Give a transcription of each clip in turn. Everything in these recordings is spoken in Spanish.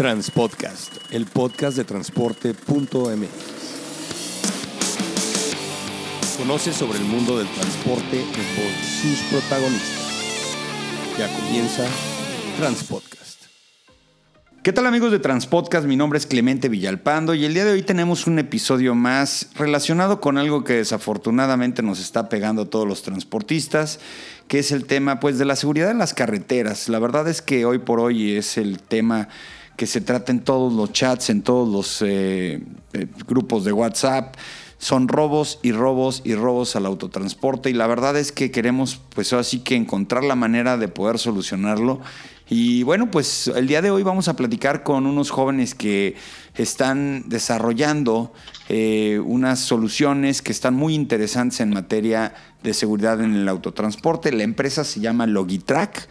Transpodcast, el podcast de transporte.mx. Conoce sobre el mundo del transporte de sus protagonistas. Ya comienza Transpodcast. ¿Qué tal amigos de Transpodcast? Mi nombre es Clemente Villalpando y el día de hoy tenemos un episodio más relacionado con algo que desafortunadamente nos está pegando a todos los transportistas, que es el tema pues de la seguridad en las carreteras. La verdad es que hoy por hoy es el tema que se trata en todos los chats, en todos los eh, eh, grupos de WhatsApp. Son robos y robos y robos al autotransporte y la verdad es que queremos pues así que encontrar la manera de poder solucionarlo. Y bueno, pues el día de hoy vamos a platicar con unos jóvenes que están desarrollando eh, unas soluciones que están muy interesantes en materia de seguridad en el autotransporte. La empresa se llama Logitrack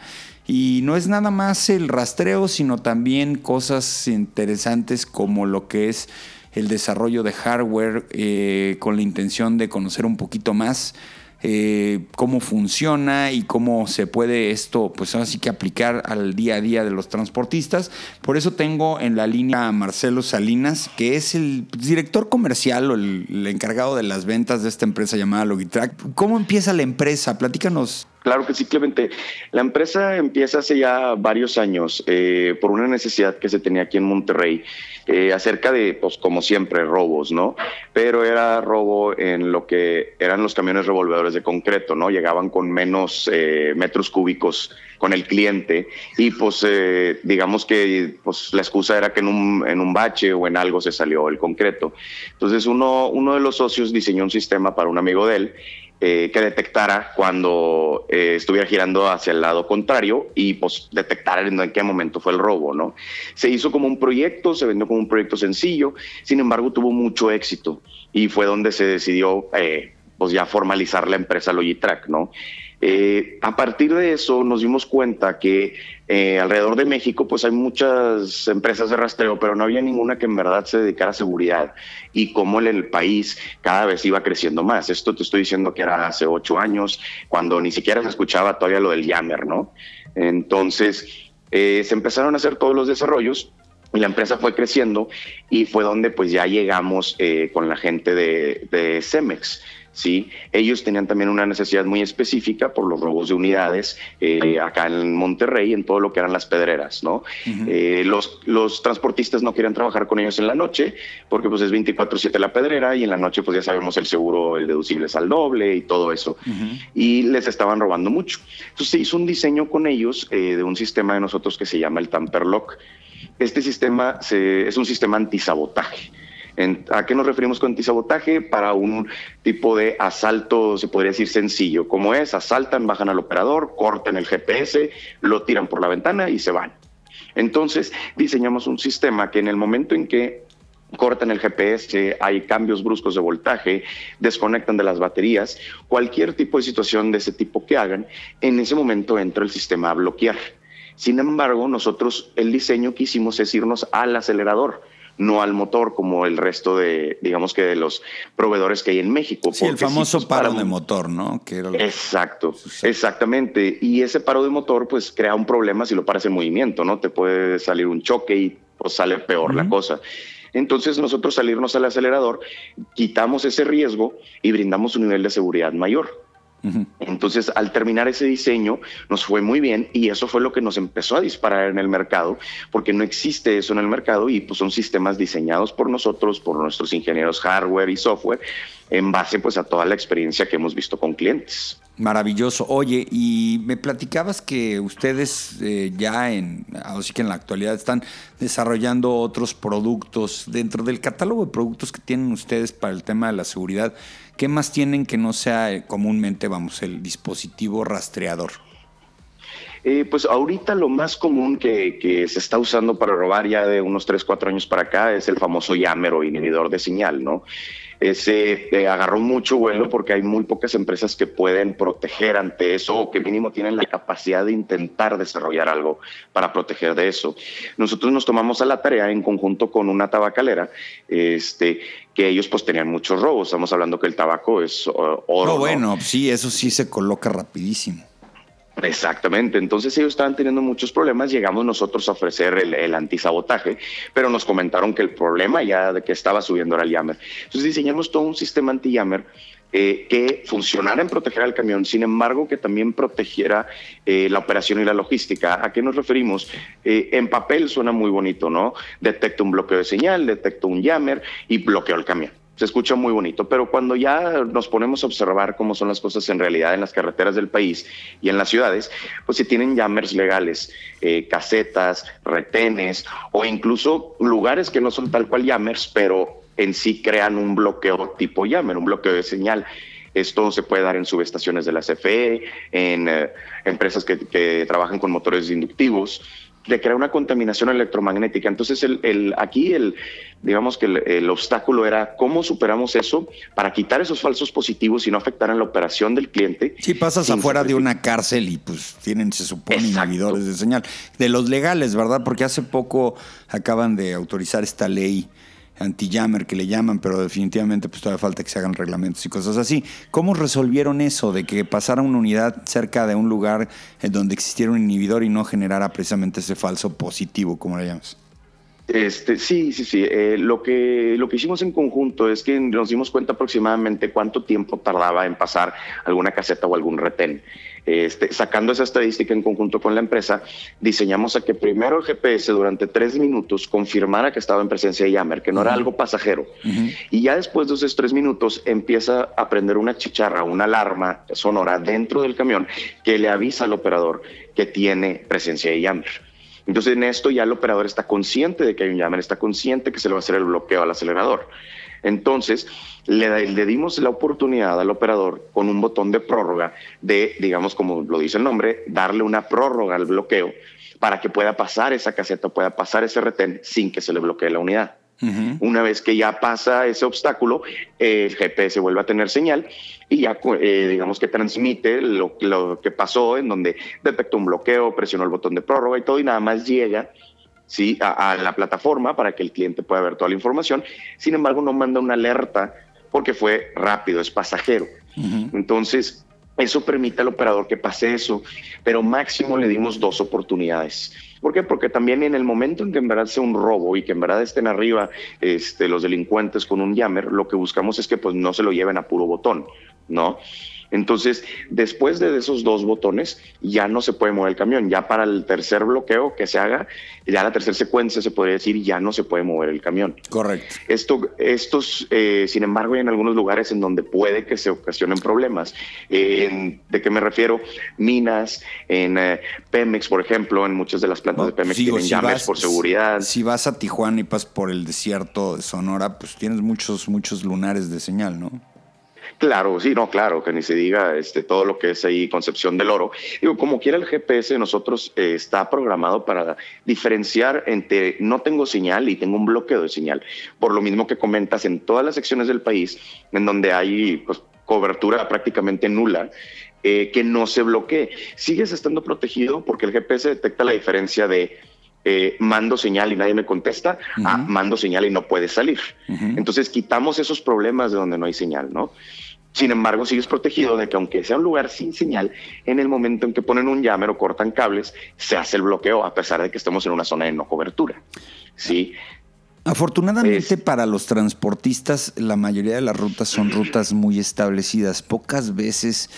y no es nada más el rastreo, sino también cosas interesantes como lo que es el desarrollo de hardware eh, con la intención de conocer un poquito más eh, cómo funciona y cómo se puede esto, pues así que aplicar al día a día de los transportistas. Por eso tengo en la línea a Marcelo Salinas, que es el director comercial o el encargado de las ventas de esta empresa llamada Logitrack. ¿Cómo empieza la empresa? Platícanos. Claro que sí, Clemente. La empresa empieza hace ya varios años eh, por una necesidad que se tenía aquí en Monterrey eh, acerca de, pues como siempre, robos, ¿no? Pero era robo en lo que eran los camiones revolvedores de concreto, ¿no? Llegaban con menos eh, metros cúbicos con el cliente y pues digamos que pues, la excusa era que en un, en un bache o en algo se salió el concreto. Entonces uno, uno de los socios diseñó un sistema para un amigo de él eh, que detectara cuando eh, estuviera girando hacia el lado contrario y pues detectara en, qué momento fue el robo, ¿no? Se hizo como un proyecto, se vendió como un proyecto sencillo, sin embargo tuvo mucho éxito y fue donde se decidió eh, pues ya formalizar la empresa Logitrack, ¿no? A partir de eso nos dimos cuenta que eh, alrededor de México pues hay muchas empresas de rastreo, pero no había ninguna que en verdad se dedicara a seguridad y cómo el país cada vez iba creciendo más. Esto te estoy diciendo que era hace ocho años, cuando ni siquiera se escuchaba todavía lo del Yammer, ¿no? Entonces eh, se empezaron a hacer todos los desarrollos y la empresa fue creciendo y fue donde pues ya llegamos con la gente de, de Cemex. ¿Sí? Ellos tenían también una necesidad muy específica por los robos de unidades eh, acá en Monterrey, en todo lo que eran las pedreras, ¿no? Eh, los, los transportistas no querían trabajar con ellos en la noche porque pues es 24/7 la pedrera y en la noche pues ya sabemos el seguro, el deducible es al doble y todo eso. Y les estaban robando mucho. Entonces se hizo un diseño con ellos eh, de un sistema de nosotros que se llama el Tamper Lock. Este sistema es un sistema antisabotaje. ¿A qué nos referimos con antisabotaje? Para un tipo de asalto, se podría decir sencillo, como es, asaltan, bajan al operador, cortan el GPS, lo tiran por la ventana y se van. Entonces, diseñamos un sistema que en el momento en que cortan el GPS, hay cambios bruscos de voltaje, desconectan de las baterías, cualquier tipo de situación de ese tipo que hagan, en ese momento entra el sistema a bloquear. Sin embargo, nosotros el diseño que hicimos es irnos al acelerador no al motor como el resto de, digamos que de los proveedores que hay en México. Sí, el famoso pues, paro de motor, ¿no? Exacto, exactamente. Y ese paro de motor pues crea un problema si lo paras en movimiento, ¿no? Te puede salir un choque y pues sale peor la cosa. Entonces nosotros salirnos al acelerador, quitamos ese riesgo y brindamos un nivel de seguridad mayor. Entonces, al terminar ese diseño, nos fue muy bien y eso fue lo que nos empezó a disparar en el mercado, porque no existe eso en el mercado y pues son sistemas diseñados por nosotros, por nuestros ingenieros hardware y software, en base pues a toda la experiencia que hemos visto con clientes. Maravilloso. Oye, y me platicabas que ustedes eh, ya en, así que en la actualidad están desarrollando otros productos dentro del catálogo de productos que tienen ustedes para el tema de la seguridad. ¿Qué más tienen que no sea eh, comúnmente, vamos, el dispositivo rastreador? Eh, pues ahorita lo más común que, que, se está usando para robar ya de unos 3, 4 años para acá es el famoso Yammer o inhibidor de señal, ¿no? Ese eh, agarró mucho vuelo porque hay muy pocas empresas que pueden proteger ante eso o que mínimo tienen la capacidad de intentar desarrollar algo para proteger de eso. Nosotros nos tomamos a la tarea en conjunto con una tabacalera, este, que ellos pues tenían muchos robos. Estamos hablando que el tabaco es oro. bueno, sí, eso sí se coloca rapidísimo. Exactamente, entonces ellos estaban teniendo muchos problemas, llegamos nosotros a ofrecer el, antisabotaje, pero nos comentaron que el problema ya de que estaba subiendo era el Yammer. Entonces diseñamos todo un sistema anti-Yammer eh, que funcionara en proteger al camión, sin embargo que también protegiera eh, la operación y la logística. ¿A qué nos referimos? Eh, en papel suena muy bonito, ¿no? Detecto un bloqueo de señal, detecto un jammer y bloqueo el camión se escucha muy bonito, pero cuando ya nos ponemos a observar cómo son las cosas en realidad en las carreteras del país y en las ciudades, pues si tienen jammers legales, casetas, retenes o incluso lugares que no son tal cual jammers, pero en sí crean un bloqueo tipo Yammer, un bloqueo de señal. Esto se puede dar en subestaciones de la CFE, en eh, empresas que, trabajan con motores inductivos, de crear una contaminación electromagnética. Entonces, el, aquí el, digamos que el, obstáculo era cómo superamos eso para quitar esos falsos positivos y no afectar en la operación del cliente. Si pasas afuera de una cárcel y pues tienen, se supone, inhibidores de señal. De los legales, ¿verdad? Porque hace poco acaban de autorizar esta ley anti-jammer que le llaman, pero definitivamente pues todavía falta que se hagan reglamentos y cosas así. ¿Cómo resolvieron eso de que pasara una unidad cerca de un lugar en donde existiera un inhibidor y no generara precisamente ese falso positivo, como le llamas? Este, sí, sí, sí. Eh, lo, que, lo que hicimos en conjunto es que nos dimos cuenta aproximadamente cuánto tiempo tardaba en pasar alguna caseta o algún retén. Este, sacando esa estadística en conjunto con la empresa, diseñamos a que primero el GPS durante tres minutos confirmara que estaba en presencia de Yammer, que no era algo pasajero. Y ya después de esos tres minutos empieza a prender una chicharra, una alarma sonora dentro del camión que le avisa al operador que tiene presencia de Yammer. Entonces en esto ya el operador está consciente de que hay un jammer, está consciente que se le va a hacer el bloqueo al acelerador. Entonces le, le, dimos la oportunidad al operador con un botón de prórroga de, digamos como lo dice el nombre, darle una prórroga al bloqueo para que pueda pasar esa caseta, pueda pasar ese retén sin que se le bloquee la unidad. Una vez que ya pasa ese obstáculo, el GPS vuelve a tener señal y ya, eh, digamos que transmite lo, que pasó, en donde detectó un bloqueo, presionó el botón de prórroga y todo, y nada más llega ¿sí? a, la plataforma para que el cliente pueda ver toda la información. Sin embargo, no manda una alerta porque fue rápido, es pasajero. Entonces, eso permite al operador que pase eso, pero máximo le dimos dos oportunidades. ¿Por qué? Porque también en el momento en que en verdad sea un robo y que en verdad estén arriba este, los delincuentes con un jammer, lo que buscamos es que pues no se lo lleven a puro botón, ¿no? Entonces, después de esos dos botones, ya no se puede mover el camión. Ya para el tercer bloqueo que se haga, ya la tercera secuencia se podría decir, ya no se puede mover el camión. Correcto. Esto, estos, eh, sin embargo, hay en algunos lugares en donde puede que se ocasionen problemas. ¿De qué me refiero? Minas, en eh, Pemex, por ejemplo, en muchas de las plantas de Pemex tienen llaves por seguridad. Si vas a Tijuana y pasas por el desierto de Sonora, pues tienes muchos, muchos lunares de señal, ¿no? Claro, sí, no, claro, que ni se diga este, todo lo que es ahí Concepción del Oro. Digo, como quiera el GPS nosotros eh, está programado para diferenciar entre no tengo señal y tengo un bloqueo de señal. Por lo mismo que comentas en todas las secciones del país en donde hay pues, cobertura prácticamente nula, eh, que no se bloquee. Sigues estando protegido porque el GPS detecta la diferencia de eh, mando señal y nadie me contesta, a mando señal y no puede salir. Entonces quitamos esos problemas de donde no hay señal, ¿no? Sin embargo, sigues protegido de que aunque sea un lugar sin señal, en el momento en que ponen un llamero o cortan cables, se hace el bloqueo a pesar de que estemos en una zona de no cobertura. Sí. Afortunadamente para los transportistas, la mayoría de las rutas son rutas muy establecidas. Pocas veces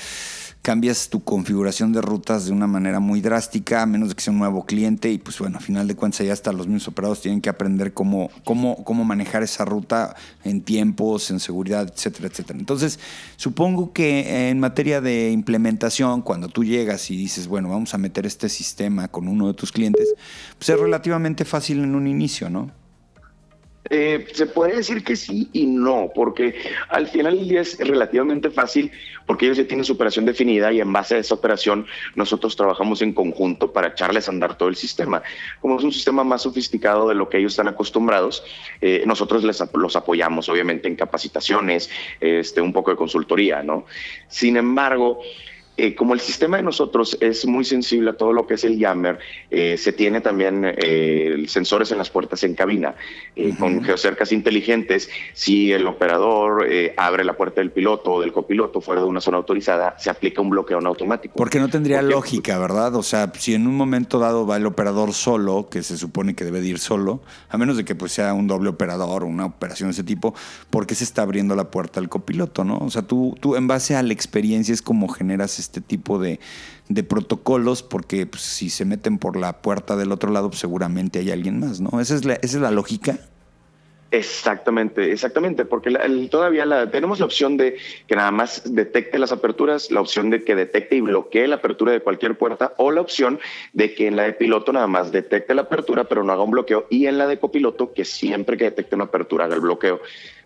cambias tu configuración de rutas de una manera muy drástica, a menos de que sea un nuevo cliente, y pues bueno, a final de cuentas ya hasta los mismos operados tienen que aprender cómo, cómo, cómo manejar esa ruta en tiempos, en seguridad, etcétera, etcétera. Entonces, supongo que en materia de implementación, cuando tú llegas y dices, bueno, vamos a meter este sistema con uno de tus clientes, pues es relativamente fácil en un inicio, ¿no? Eh, se puede decir que sí y no, porque al final del día es relativamente fácil porque ellos ya tienen su operación definida y en base a esa operación nosotros trabajamos en conjunto para echarles a andar todo el sistema. Como es un sistema más sofisticado de lo que ellos están acostumbrados, eh, nosotros les, los apoyamos obviamente en capacitaciones, este, un poco de consultoría, ¿no? Sin embargo, eh, como el sistema de nosotros es muy sensible a todo lo que es el jammer, eh, se tiene también eh, sensores en las puertas en cabina con geocercas inteligentes. Si el operador abre la puerta del piloto o del copiloto fuera de una zona autorizada, se aplica un bloqueo en automático. Porque no tendría lógica, ¿verdad? O sea, si en un momento dado va el operador solo, que se supone que debe de ir solo, a menos de que pues, sea un doble operador o una operación de ese tipo, ¿por qué se está abriendo la puerta al copiloto, no? O sea, tú, tú en base a la experiencia es como generas este tipo de, protocolos, porque pues, si se meten por la puerta del otro lado, pues, seguramente hay alguien más, ¿no? Esa es la, esa es la lógica. Exactamente, exactamente, porque todavía la, tenemos la opción de que nada más detecte las aperturas, la opción de que detecte y bloquee la apertura de cualquier puerta, o la opción de que en la de piloto nada más detecte la apertura, pero no haga un bloqueo, y en la de copiloto que siempre que detecte una apertura haga el bloqueo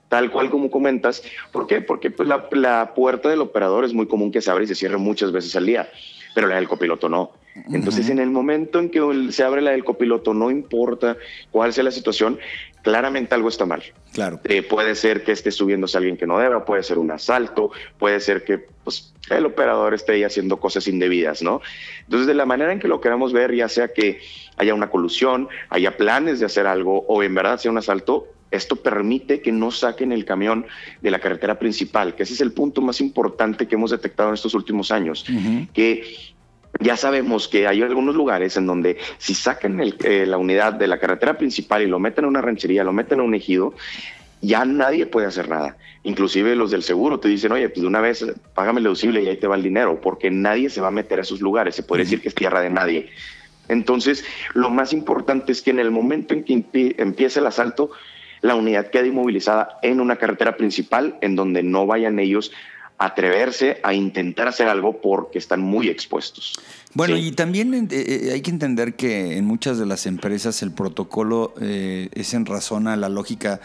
tal cual como comentas. ¿Por qué? Porque pues, la, puerta del operador es muy común que se abre y se cierre muchas veces al día, pero la del copiloto no. Entonces, en el momento en que se abre la del copiloto, no importa cuál sea la situación, claramente algo está mal. Claro. Eh, puede ser que esté subiéndose alguien que no deba, puede ser un asalto, puede ser que pues, el operador esté ahí haciendo cosas indebidas, ¿no? Entonces, de la manera en que lo queramos ver, ya sea que haya una colusión, haya planes de hacer algo o en verdad sea un asalto, esto permite que no saquen el camión de la carretera principal, que ese es el punto más importante que hemos detectado en estos últimos años, que ya sabemos que hay algunos lugares en donde si sacan eh, la unidad de la carretera principal y lo meten a una ranchería, lo meten a un ejido, ya nadie puede hacer nada. Inclusive los del seguro te dicen, oye, pues de una vez págame el deducible y ahí te va el dinero, porque nadie se va a meter a esos lugares. Se puede decir que es tierra de nadie. Entonces, lo más importante es que en el momento en que empiece el asalto, la unidad queda inmovilizada en una carretera principal en donde no vayan ellos atreverse a intentar hacer algo porque están muy expuestos. Bueno, y también eh, eh, hay que entender que en muchas de las empresas el protocolo eh, es en razón a la lógica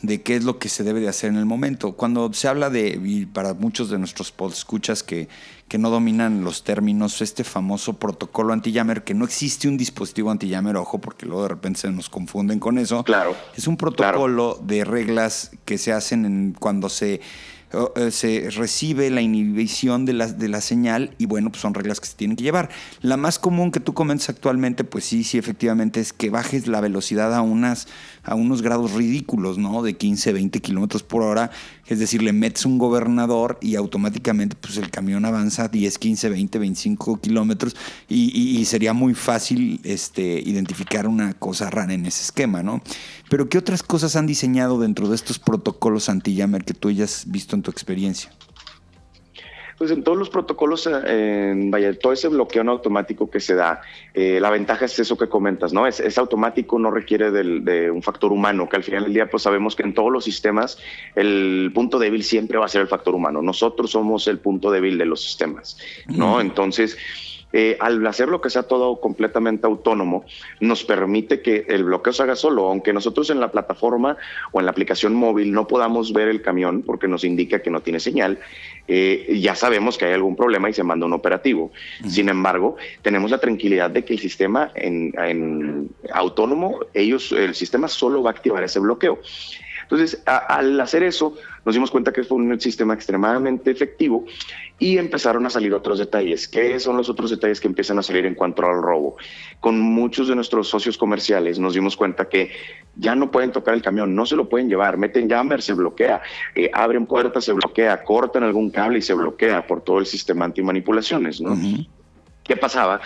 de qué es lo que se debe de hacer en el momento. Cuando se habla de, y para muchos de nuestros escuchas que, que no dominan los términos, este famoso protocolo anti-jammer, que no existe un dispositivo anti-jammer, ojo, porque luego de repente se nos confunden con eso. Claro. Es un protocolo de reglas que se hacen en, cuando se se recibe la inhibición de la, de la señal y bueno, pues son reglas que se tienen que llevar. La más común que tú comentas actualmente, pues sí, sí, efectivamente es que bajes la velocidad a, unas, a unos grados ridículos, ¿no? De 15, 20 kilómetros por hora. Es decir, le metes un gobernador y automáticamente pues el camión avanza 10, 15, 20, 25 kilómetros y, sería muy fácil este, identificar una cosa rara en ese esquema, ¿no? Pero ¿qué otras cosas han diseñado dentro de estos protocolos anti-jammer que tú hayas visto en tu experiencia? Pues en todos los protocolos, eh, vaya, todo ese bloqueo en automático que se da, eh, la ventaja es eso que comentas, ¿no? Es, automático, no requiere de un factor humano, que al final del día pues sabemos que en todos los sistemas el punto débil siempre va a ser el factor humano. Nosotros somos el punto débil de los sistemas, ¿no? Entonces eh, al hacer lo que sea todo completamente autónomo, nos permite que el bloqueo se haga solo, aunque nosotros en la plataforma o en la aplicación móvil no podamos ver el camión porque nos indica que no tiene señal, eh, ya sabemos que hay algún problema y se manda un operativo. Sin embargo, tenemos la tranquilidad de que el sistema en, autónomo, ellos, el sistema solo va a activar ese bloqueo. Entonces, al hacer eso, nos dimos cuenta que fue un sistema extremadamente efectivo y empezaron a salir otros detalles. ¿Qué son los otros detalles que empiezan a salir en cuanto al robo? Con muchos de nuestros socios comerciales nos dimos cuenta que ya no pueden tocar el camión, no se lo pueden llevar, meten jammer, se bloquea, eh, abren puertas, se bloquea, cortan algún cable y se bloquea por todo el sistema antimanipulaciones. ¿no? ¿Qué pasaba?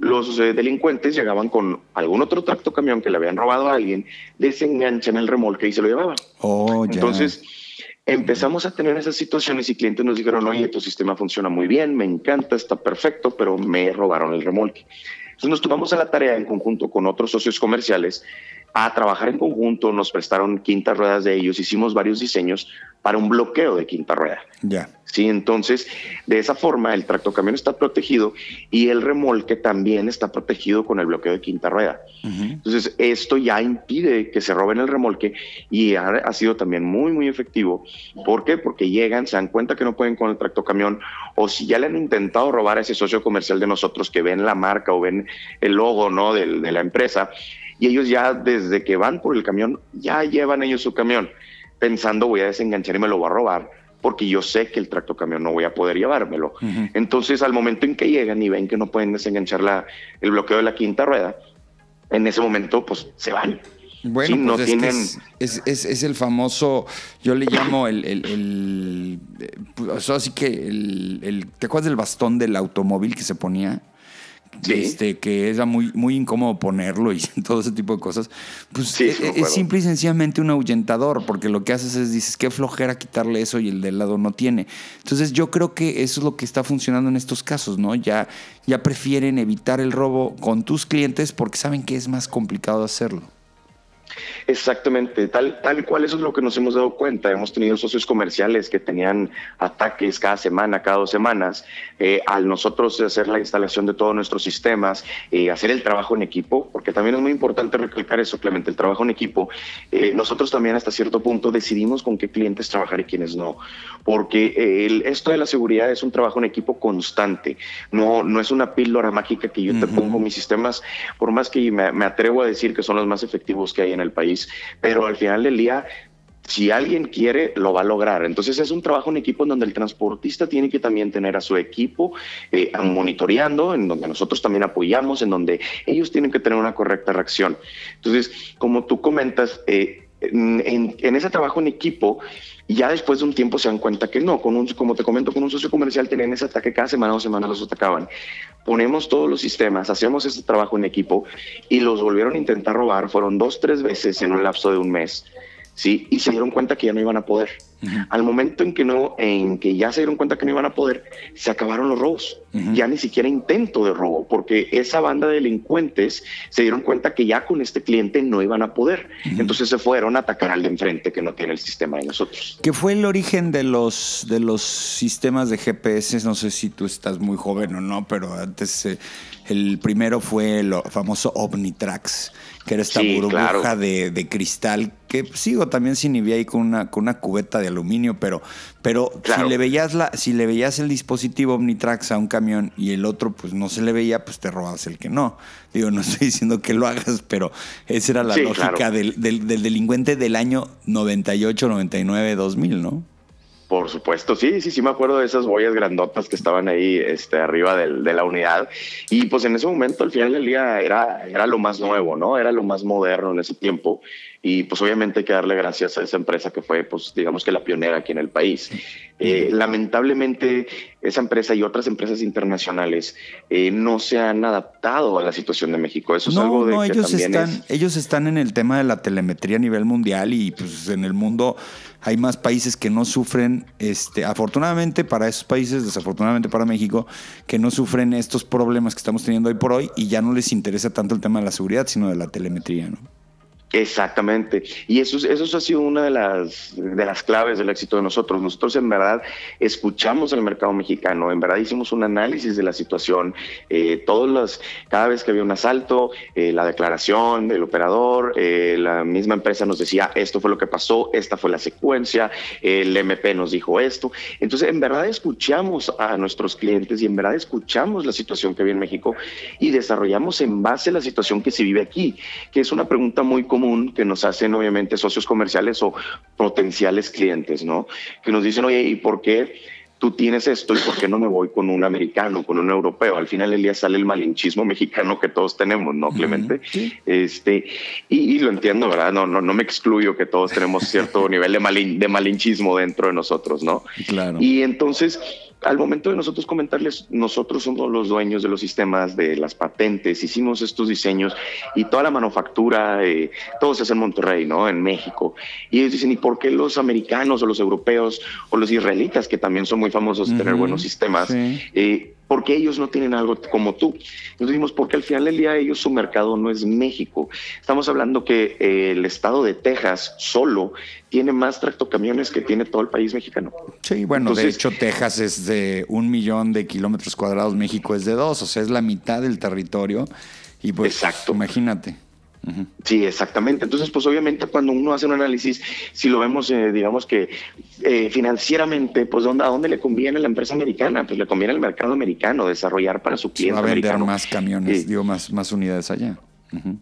Los eh, delincuentes llegaban con algún otro tracto camión que le habían robado a alguien, desenganchan el remolque y se lo llevaban. Oh, Entonces, Empezamos a tener esas situaciones y clientes nos dijeron, oye, tu sistema funciona muy bien, me encanta, está perfecto, pero me robaron el remolque. Entonces nos tomamos a la tarea en conjunto con otros socios comerciales a trabajar en conjunto, nos prestaron quintas ruedas de ellos, hicimos varios diseños para un bloqueo de quinta rueda. Ya. Sí, entonces, de esa forma, el tractocamión está protegido y el remolque también está protegido con el bloqueo de quinta rueda. Entonces, esto ya impide que se roben el remolque y ha, sido también muy, muy efectivo. ¿Por qué? Porque llegan, se dan cuenta que no pueden con el tractocamión o si ya le han intentado robar a ese socio comercial de nosotros que ven la marca o ven el logo ¿no? de la empresa, y ellos ya desde que van por el camión, ya llevan ellos su camión, pensando voy a desenganchar y me lo voy a robar, porque yo sé que el tractocamión no voy a poder llevármelo. Entonces, al momento en que llegan y ven que no pueden desenganchar la, el bloqueo de la quinta rueda, en ese momento, pues se van. Bueno, pues es, es, el famoso, yo le llamo el, el, pues, así que el, el, ¿te acuerdas del bastón del automóvil que se ponía? Este, que era muy, muy incómodo ponerlo y todo ese tipo de cosas, pues e, e, es, simple y sencillamente un ahuyentador, porque lo que haces es dices, qué flojera quitarle eso y el del lado no tiene. Entonces yo creo que eso es lo que está funcionando en estos casos, ¿no? Ya, ya prefieren evitar el robo con tus clientes porque saben que es más complicado hacerlo. Exactamente, tal, tal cual eso es lo que nos hemos dado cuenta. Hemos tenido socios comerciales que tenían ataques cada semana, cada dos semanas. Eh, al nosotros hacer la instalación de todos nuestros sistemas, eh, hacer el trabajo en equipo, porque también es muy importante recalcar eso, Clemente, el trabajo en equipo. Eh, nosotros también hasta cierto punto decidimos con qué clientes trabajar y quiénes no, porque el, esto de la seguridad es un trabajo en equipo constante, no, no es una píldora mágica que yo te pongo mis sistemas, por más que me, me atrevo a decir que son los más efectivos que hay en el país, pero al final del día si alguien quiere, lo va a lograr. Entonces es un trabajo en equipo en donde el transportista tiene que también tener a su equipo eh, monitoreando, en donde nosotros también apoyamos, en donde ellos tienen que tener una correcta reacción. Entonces, como tú comentas, eh, en, ese trabajo en equipo, ya después de un tiempo se dan cuenta que no, con un, como te comento, con un socio comercial tenían ese ataque cada semana o semana los atacaban. Ponemos todos los sistemas, hacemos ese trabajo en equipo y los volvieron a intentar robar, fueron dos, tres veces en un lapso de un mes. ¿Sí? Y se dieron cuenta que ya no iban a poder. Al momento en que no, en que ya se dieron cuenta que no iban a poder, se acabaron los robos. Ya ni siquiera intento de robo, porque esa banda de delincuentes se dieron cuenta que ya con este cliente no iban a poder. Entonces se fueron a atacar al de enfrente que no tiene el sistema de nosotros. ¿Qué fue el origen de los de los sistemas de GPS? No sé si tú estás muy joven o no, pero antes eh, el primero fue el famoso Omnitrax que era esta burbuja de, cristal, que sigo también sin inhibía ahí con una, con una cubeta de aluminio, pero, pero si le veías la, si le veías el dispositivo Omnitrax a un camión y el otro pues no se le veía, pues te robabas el que no. Digo, no estoy diciendo que lo hagas, pero esa era la lógica del, del, del delincuente del año 98, 99, 2000, ¿no? Por supuesto, sí, sí, sí me acuerdo de esas boyas grandotas que estaban ahí este, arriba del, de la unidad. Y pues en ese momento, al final del día, era, era lo más nuevo, ¿no? Era lo más moderno en ese tiempo. Y pues obviamente hay que darle gracias a esa empresa que fue, pues digamos que la pionera aquí en el país. Eh, lamentablemente, esa empresa y otras empresas internacionales eh, no se han adaptado a la situación de México. Eso es algo de no, que ellos también están, ellos están en el tema de la telemetría a nivel mundial y pues en el mundo hay más países que no sufren, este, afortunadamente para esos países, desafortunadamente para México, que no sufren estos problemas que estamos teniendo hoy por hoy y ya no les interesa tanto el tema de la seguridad, sino de la telemetría, ¿no? Exactamente. Y eso, eso ha sido una de las, de las claves del éxito de nosotros. Nosotros en verdad escuchamos el mercado mexicano, en verdad hicimos un análisis de la situación. Eh, todos los, cada vez que había un asalto, eh, la declaración del operador, eh, la misma empresa nos decía, esto fue lo que pasó, esta fue la secuencia, el MP nos dijo esto. Entonces, en verdad escuchamos a nuestros clientes y en verdad escuchamos la situación que había en México y desarrollamos en base a la situación que se vive aquí, que es una pregunta muy común que nos hacen obviamente socios comerciales o potenciales clientes, ¿no? Que nos dicen, oye, ¿y por qué tú tienes esto y por qué no me voy con un americano, con un europeo? Al final del día sale el malinchismo mexicano que todos tenemos, ¿no, Clemente? Este, y, lo entiendo, ¿verdad? No, no, no me excluyo que todos tenemos cierto nivel de, de malinchismo dentro de nosotros, ¿no? Claro. Y entonces al momento de nosotros comentarles, nosotros somos los dueños de los sistemas, de las patentes, hicimos estos diseños y toda la manufactura, eh, todo se hace en Monterrey, ¿no? En México. Y ellos dicen, ¿y por qué los americanos o los europeos o los israelitas, que también son muy famosos de tener buenos sistemas, eh, porque ellos no tienen algo como tú. Nos dijimos, porque al final del día ellos su mercado no es México. Estamos hablando que eh, el estado de Texas solo tiene más tractocamiones que tiene todo el país mexicano. Sí, bueno, de hecho Texas es de un millón de kilómetros cuadrados, México es de dos, o sea, es la mitad del territorio. Y pues, Exacto. imagínate. Sí, exactamente. Entonces, pues obviamente cuando uno hace un análisis, si lo vemos, eh, digamos que eh, financieramente, pues ¿a dónde le conviene a la empresa americana? Pues le conviene al mercado americano desarrollar para su cliente. Va a vender más camiones, digo, más, más unidades allá.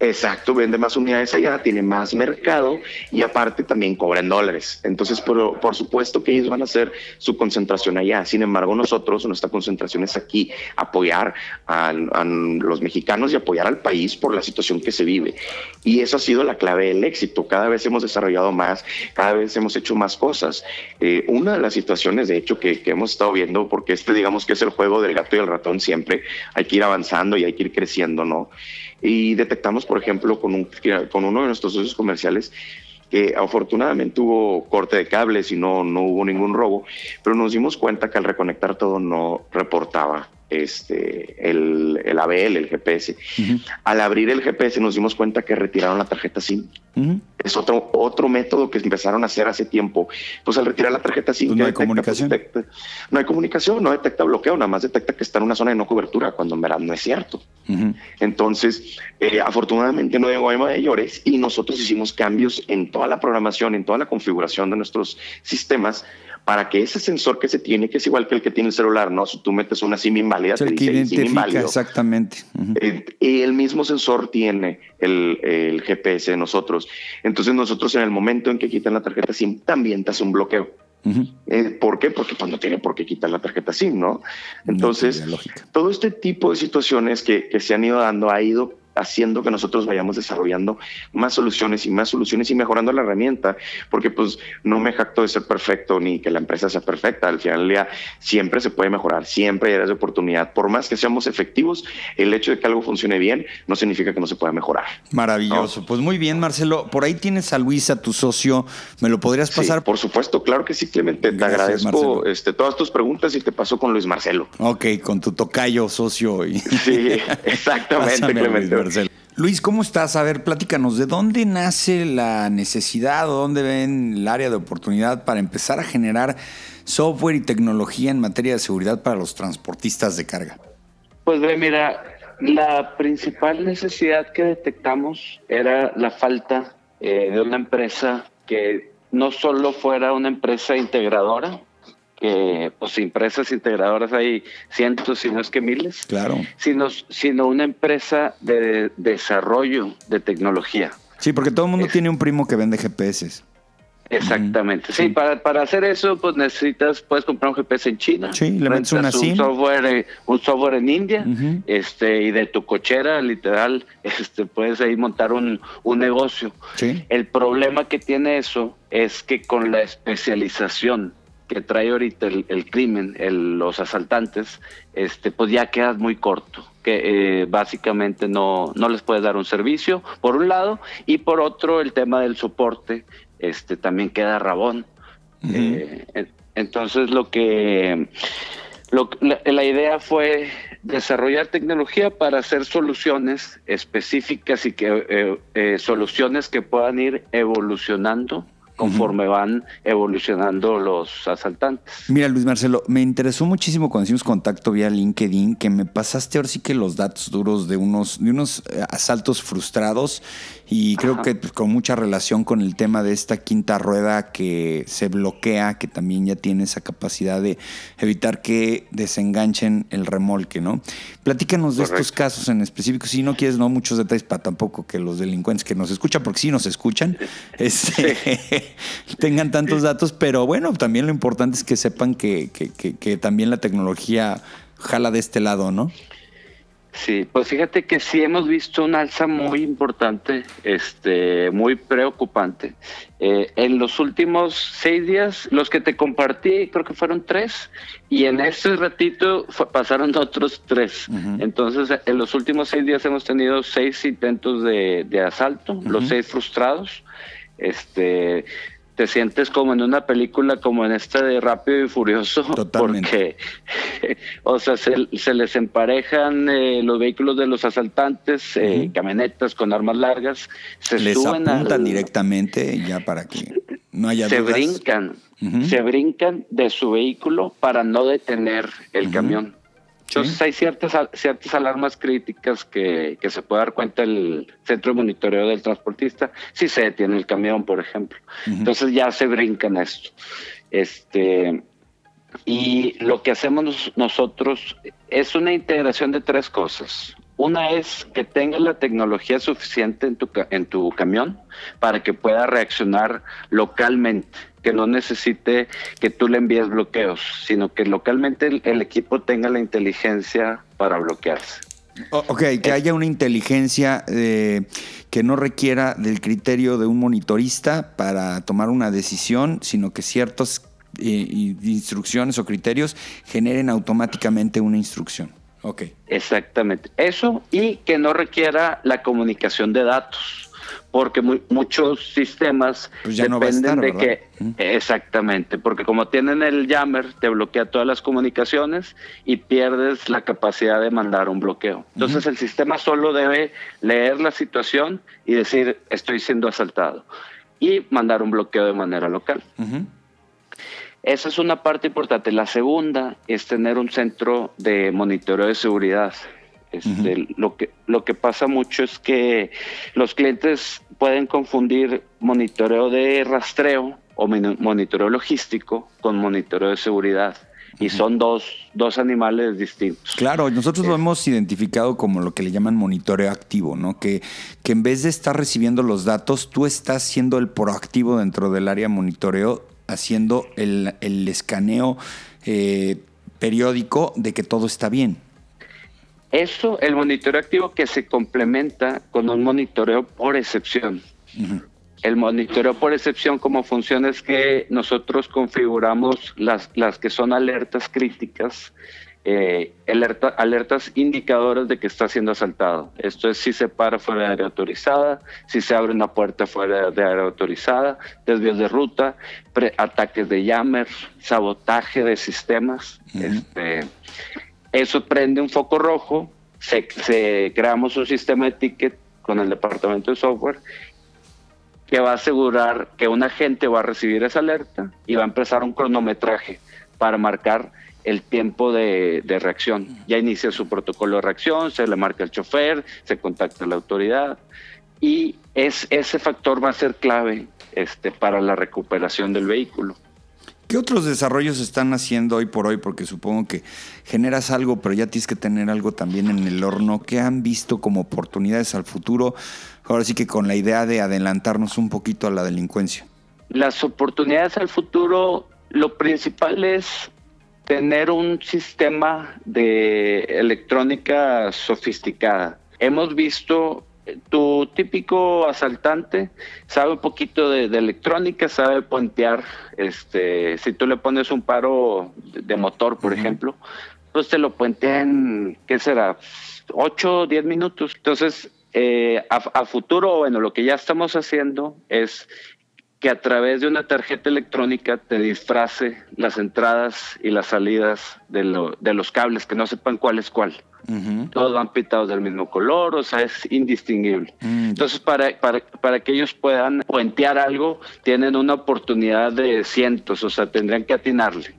Exacto, vende más unidades allá, tiene más mercado y aparte también cobra en dólares. Entonces, por, por supuesto que ellos van a hacer su concentración allá. Sin embargo, nosotros, nuestra concentración es aquí, apoyar a, los mexicanos y apoyar al país por la situación que se vive. Y eso ha sido la clave del éxito. Cada vez hemos desarrollado más, cada vez hemos hecho más cosas. Eh, una de las situaciones, de hecho, que, que hemos estado viendo, porque este digamos que es el juego del gato y el ratón siempre, hay que ir avanzando y hay que ir creciendo, ¿no? Y detectamos, por ejemplo, con, un, con uno de nuestros socios comerciales, que afortunadamente hubo corte de cables y no, no hubo ningún robo, pero nos dimos cuenta que al reconectar todo no reportaba este, el, el ABL, el GPS. Al abrir el GPS nos dimos cuenta que retiraron la tarjeta SIM. Es otro, otro método que empezaron a hacer hace tiempo. Pues al retirar la tarjeta SIM... Pues no hay pues, comunicación. no hay comunicación, no detecta bloqueo, nada más detecta que está en una zona de no cobertura, cuando en verdad no es cierto. Entonces, eh, afortunadamente no llegó a mayores y nosotros hicimos cambios en toda la programación, en toda la configuración de nuestros sistemas para que ese sensor que se tiene, que es igual que el que tiene el celular, ¿no? Si tú metes una SIM inválida, te dice SIM inválido. Exactamente. Eh, y el mismo sensor tiene el, GPS de nosotros. Entonces nosotros en el momento en que quitan la tarjeta SIM, también te hace un bloqueo. Eh, ¿Por qué? Porque pues, no tiene por qué quitar la tarjeta SIM, ¿no? Entonces, todo este tipo de situaciones que, que se han ido dando ha ido haciendo que nosotros vayamos desarrollando más soluciones y más soluciones y mejorando la herramienta, porque pues no me jacto de ser perfecto ni que la empresa sea perfecta, al final del día siempre se puede mejorar, siempre hay áreas de oportunidad, por más que seamos efectivos, el hecho de que algo funcione bien no significa que no se pueda mejorar. Maravilloso, pues muy bien Marcelo, por ahí tienes a Luisa, tu socio, ¿me lo podrías pasar? por supuesto, claro que sí, Clemente, te agradezco este, todas tus preguntas y te paso con Luis Marcelo. Ok, con tu tocayo, socio. Y... Sí, exactamente, Clemente. Luis, ¿cómo estás? A ver, platícanos, ¿de dónde nace la necesidad o dónde ven el área de oportunidad para empezar a generar software y tecnología en materia de seguridad para los transportistas de carga? Pues ve, mira, la principal necesidad que detectamos era la falta eh, de una empresa que no solo fuera una empresa integradora, que pues empresas integradoras hay cientos, si no es que miles, claro. sino, sino una empresa de desarrollo de tecnología. Sí, porque todo el mundo tiene un primo que vende GPS. Exactamente. Sí, para, para, hacer eso, pues necesitas, puedes comprar un GPS en China. Sí, le metes una un software, eh, un software en India, este, y de tu cochera, literal, este, puedes ahí montar un, un negocio. Sí. El problema que tiene eso es que con la especialización que trae ahorita el, crimen, los asaltantes, este, pues ya quedas muy corto, que eh, básicamente no, no les puedes dar un servicio, por un lado, y por otro el tema del soporte, este, también queda rabón. Eh, entonces lo que lo, la, idea fue desarrollar tecnología para hacer soluciones específicas y que eh, soluciones que puedan ir evolucionando conforme van evolucionando los asaltantes. Mira, Luis Marcelo, me interesó muchísimo cuando hicimos contacto vía LinkedIn que me pasaste ahora sí que los datos duros de unos, de unos eh, asaltos frustrados y creo que pues, con mucha relación con el tema de esta quinta rueda que se bloquea, que también ya tiene esa capacidad de evitar que desenganchen el remolque, ¿no? Platícanos de estos casos en específico, si no quieres, no muchos detalles para tampoco que los delincuentes que nos escuchan, porque sí nos escuchan, este, tengan tantos datos, pero bueno, también lo importante es que sepan que, que también la tecnología jala de este lado, ¿no? Sí, pues fíjate que sí hemos visto un alza muy importante, este, muy preocupante. Eh, en los últimos seis días, los que te compartí, creo que fueron tres, y en ese ratito pasaron otros tres. Entonces, en los últimos seis días hemos tenido seis intentos de, asalto, los seis frustrados. Este, te sientes como en una película como en esta de Rápido y Furioso, porque, o sea, se, les emparejan eh, los vehículos de los asaltantes, eh, camionetas con armas largas, se les apuntan directamente ya para que no haya se brincan, se brincan de su vehículo para no detener el camión. Entonces hay ciertas, ciertas alarmas críticas que, se puede dar cuenta el centro de monitoreo del transportista si se detiene el camión, por ejemplo. Entonces ya se brincan esto. Este, y lo que hacemos nosotros es una integración de tres cosas. Una es que tengas la tecnología suficiente en tu, en tu camión para que pueda reaccionar localmente, que no necesite que tú le envíes bloqueos, sino que localmente el, equipo tenga la inteligencia para bloquearse. ok, que haya una inteligencia eh, que no requiera del criterio de un monitorista para tomar una decisión, sino que ciertas eh, instrucciones o criterios generen automáticamente una instrucción. Ok. Exactamente. Eso y que no requiera la comunicación de datos porque muchos sistemas pues dependen de que exactamente, porque como tienen el jammer te bloquea todas las comunicaciones y pierdes la capacidad de mandar un bloqueo. Entonces el sistema solo debe leer la situación y decir estoy siendo asaltado y mandar un bloqueo de manera local. Esa es una parte importante. La segunda es tener un centro de monitoreo de seguridad. Este, lo, que, lo que pasa mucho es que los clientes pueden confundir monitoreo de rastreo o monitoreo logístico con monitoreo de seguridad. Y son dos, dos, animales distintos. Claro, nosotros lo hemos identificado como lo que le llaman monitoreo activo, ¿no? Que, que en vez de estar recibiendo los datos, tú estás siendo el proactivo dentro del área monitoreo haciendo el, escaneo eh, periódico de que todo está bien. Eso, el monitoreo activo que se complementa con un monitoreo por excepción. El monitoreo por excepción como funciona es que nosotros configuramos las, las que son alertas críticas eh, alertas indicadoras de que está siendo asaltado. Esto es si se para fuera de área autorizada, si se abre una puerta fuera de área autorizada, desvíos de ruta, ataques de jammer, sabotaje de sistemas. este, eso prende un foco rojo, se, creamos un sistema de ticket con el departamento de software que va a asegurar que un agente va a recibir esa alerta y va a empezar un cronometraje para marcar el tiempo de, reacción. Ya inicia su protocolo de reacción, se le marca al chofer, se contacta la autoridad y es, ese factor va a ser clave este, para la recuperación del vehículo. ¿Qué otros desarrollos están haciendo hoy por hoy? Porque supongo que generas algo, pero ya tienes que tener algo también en el horno. ¿Qué han visto como oportunidades al futuro? Ahora sí que con la idea de adelantarnos un poquito a la delincuencia. Las oportunidades al futuro, lo principal es tener un sistema de electrónica sofisticada. Hemos visto eh, tu típico asaltante sabe un poquito de, electrónica, sabe puentear, este, si tú le pones un paro de, motor, por ejemplo, pues te lo puentea en, ¿qué será? 8 o 10 minutos. Entonces, eh, a, futuro, bueno, lo que ya estamos haciendo es que a través de una tarjeta electrónica te disfrace las entradas y las salidas de, los cables, que no sepan cuál es cuál. Todos van pintados del mismo color, o sea, es indistinguible. Mm. Entonces, para, para, que ellos puedan puentear algo, tienen una oportunidad de cientos, o sea, tendrían que atinarle.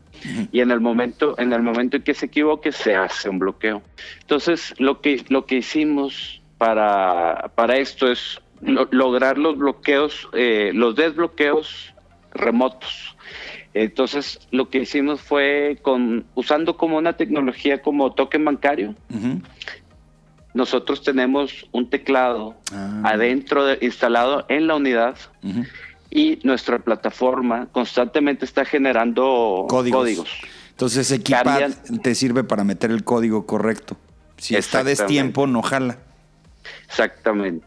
Y en el momento, en el momento en que se equivoque, se hace un bloqueo. Entonces, lo que, lo que hicimos para, para esto es lograr los bloqueos, eh, los desbloqueos remotos. Entonces, lo que hicimos fue con usando como una tecnología como token bancario. Nosotros tenemos un teclado ah. adentro instalado en la unidad y nuestra plataforma constantemente está generando códigos. Entonces, equipar te sirve para meter el código correcto. Si está destiempo, no jala. Exactamente.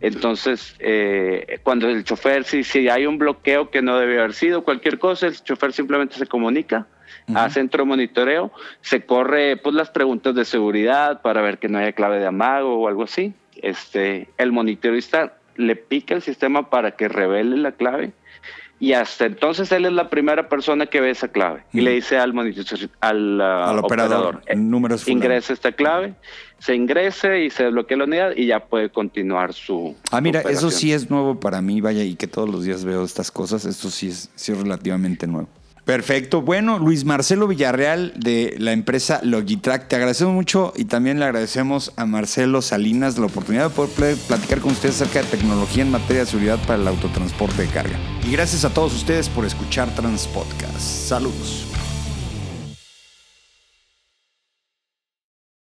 Entonces, eh, cuando el chofer, si, si hay un bloqueo que no debe haber sido cualquier cosa, el chofer simplemente se comunica a centro monitoreo, se corre pues las preguntas de seguridad para ver que no haya clave de amago o algo así. Este, el monitorista le pica el sistema para que revele la clave y hasta entonces él es la primera persona que ve esa clave y le dice al monitor, al, uh, operador, eh, números ingresa esta clave, se ingrese y se desbloquea la unidad y ya puede continuar su. Ah, mira, eso sí es nuevo para mí, vaya, y que todos los días veo estas cosas, esto sí es, sí es relativamente nuevo. Perfecto. Bueno, Luis Marcelo Villarreal de la empresa Logitrack, te agradecemos mucho y también le agradecemos a Marcelo Salinas la oportunidad de poder platicar con ustedes acerca de tecnología en materia de seguridad para el autotransporte de carga. Y gracias a todos ustedes por escuchar Transpodcast. Saludos.